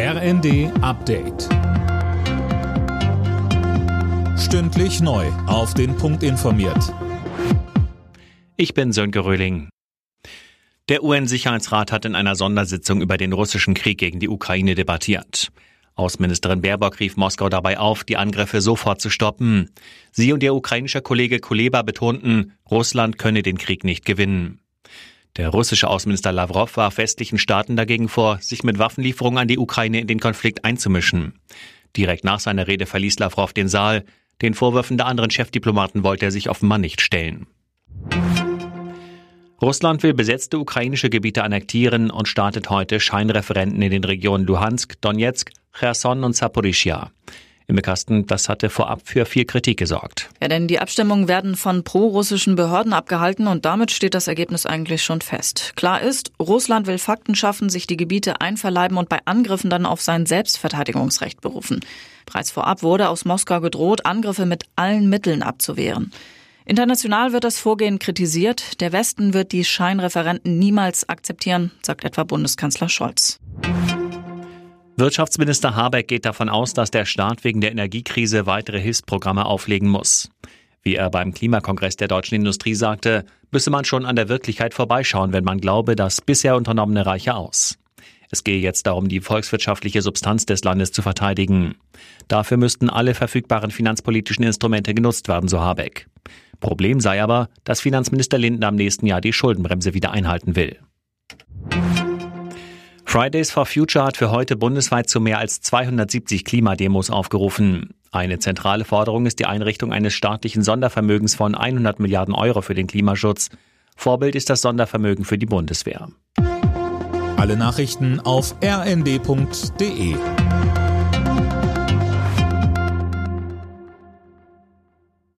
RND Update. Stündlich neu. Auf den Punkt informiert. Ich bin Sönke Röhling. Der UN-Sicherheitsrat hat in einer Sondersitzung über den russischen Krieg gegen die Ukraine debattiert. Außenministerin Baerbock rief Moskau dabei auf, die Angriffe sofort zu stoppen. Sie und ihr ukrainischer Kollege Kuleba betonten, Russland könne den Krieg nicht gewinnen. Der russische Außenminister Lavrov warf westlichen Staaten dagegen vor, sich mit Waffenlieferungen an die Ukraine in den Konflikt einzumischen. Direkt nach seiner Rede verließ Lavrov den Saal. Den Vorwürfen der anderen Chefdiplomaten wollte er sich offenbar nicht stellen. Russland will besetzte ukrainische Gebiete annektieren und startet heute Scheinreferenten in den Regionen Luhansk, Donetsk, Cherson und Saporischia. Im Kasten, das hatte vorab für viel Kritik gesorgt. Ja, denn die Abstimmungen werden von pro-russischen Behörden abgehalten und damit steht das Ergebnis eigentlich schon fest. Klar ist, Russland will Fakten schaffen, sich die Gebiete einverleiben und bei Angriffen dann auf sein Selbstverteidigungsrecht berufen. Bereits vorab wurde aus Moskau gedroht, Angriffe mit allen Mitteln abzuwehren. International wird das Vorgehen kritisiert. Der Westen wird die Scheinreferenten niemals akzeptieren, sagt etwa Bundeskanzler Scholz. Wirtschaftsminister Habeck geht davon aus, dass der Staat wegen der Energiekrise weitere Hilfsprogramme auflegen muss. Wie er beim Klimakongress der deutschen Industrie sagte, müsse man schon an der Wirklichkeit vorbeischauen, wenn man glaube, das bisher Unternommene reiche aus. Es gehe jetzt darum, die volkswirtschaftliche Substanz des Landes zu verteidigen. Dafür müssten alle verfügbaren finanzpolitischen Instrumente genutzt werden, so Habeck. Problem sei aber, dass Finanzminister Lindner am nächsten Jahr die Schuldenbremse wieder einhalten will. Fridays for Future hat für heute bundesweit zu mehr als 270 Klimademos aufgerufen. Eine zentrale Forderung ist die Einrichtung eines staatlichen Sondervermögens von 100 Milliarden Euro für den Klimaschutz. Vorbild ist das Sondervermögen für die Bundeswehr. Alle Nachrichten auf rnd.de